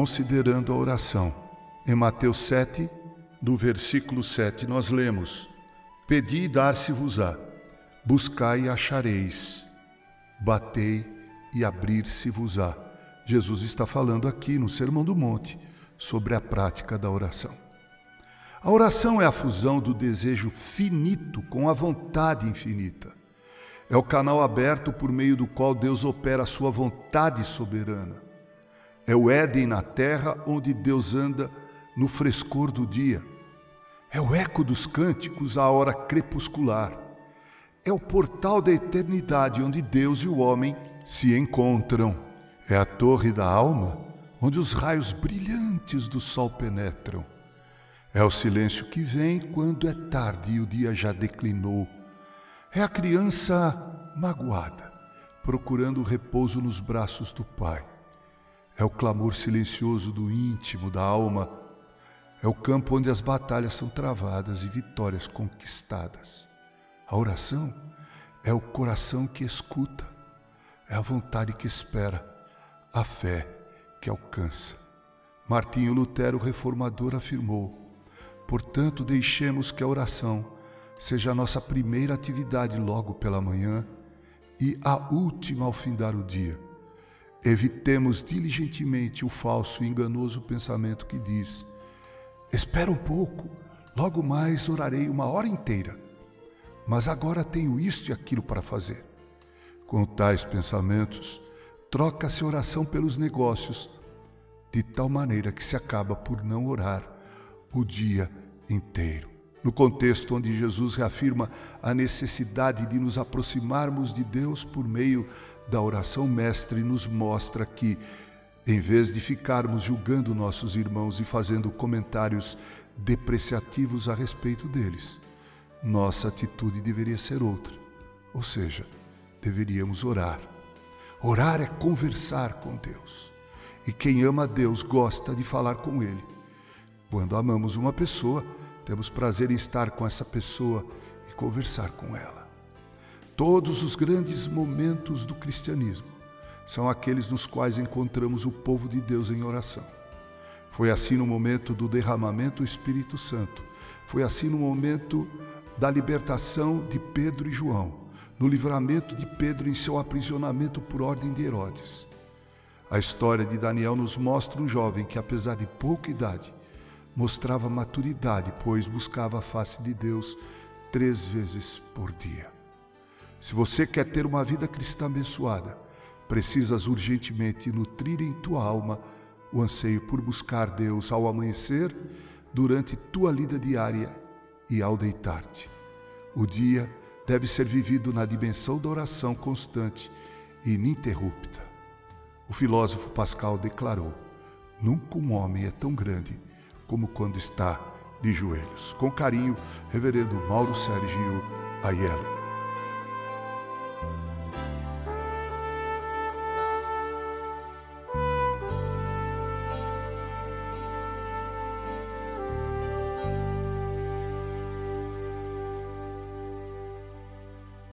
considerando a oração. Em Mateus 7, do versículo 7, nós lemos: Pedi e dar-se-vos-á, buscai e achareis, batei e abrir-se-vos-á. Jesus está falando aqui no Sermão do Monte sobre a prática da oração. A oração é a fusão do desejo finito com a vontade infinita. É o canal aberto por meio do qual Deus opera a sua vontade soberana. É o Éden na terra onde Deus anda no frescor do dia. É o eco dos cânticos à hora crepuscular. É o portal da eternidade onde Deus e o homem se encontram. É a torre da alma onde os raios brilhantes do sol penetram. É o silêncio que vem quando é tarde e o dia já declinou. É a criança magoada, procurando repouso nos braços do pai. É o clamor silencioso do íntimo da alma. É o campo onde as batalhas são travadas e vitórias conquistadas. A oração é o coração que escuta, é a vontade que espera, a fé que alcança. Martinho Lutero, reformador, afirmou: Portanto, deixemos que a oração seja a nossa primeira atividade logo pela manhã e a última ao findar o dia. Evitemos diligentemente o falso e enganoso pensamento que diz: Espera um pouco, logo mais orarei uma hora inteira, mas agora tenho isto e aquilo para fazer. Com tais pensamentos, troca-se oração pelos negócios, de tal maneira que se acaba por não orar o dia inteiro. No contexto onde Jesus reafirma a necessidade de nos aproximarmos de Deus por meio da oração mestre, nos mostra que, em vez de ficarmos julgando nossos irmãos e fazendo comentários depreciativos a respeito deles, nossa atitude deveria ser outra. Ou seja, deveríamos orar. Orar é conversar com Deus. E quem ama Deus gosta de falar com Ele. Quando amamos uma pessoa, temos prazer em estar com essa pessoa e conversar com ela. Todos os grandes momentos do cristianismo são aqueles nos quais encontramos o povo de Deus em oração. Foi assim no momento do derramamento do Espírito Santo. Foi assim no momento da libertação de Pedro e João, no livramento de Pedro em seu aprisionamento por ordem de Herodes. A história de Daniel nos mostra um jovem que, apesar de pouca idade, mostrava maturidade, pois buscava a face de Deus três vezes por dia. Se você quer ter uma vida cristã abençoada, precisas urgentemente nutrir em tua alma o anseio por buscar Deus ao amanhecer, durante tua lida diária e ao deitar-te. O dia deve ser vivido na dimensão da oração constante e ininterrupta. O filósofo Pascal declarou: Nunca um homem é tão grande como quando está de joelhos. Com carinho, Reverendo Mauro Sérgio Aiello.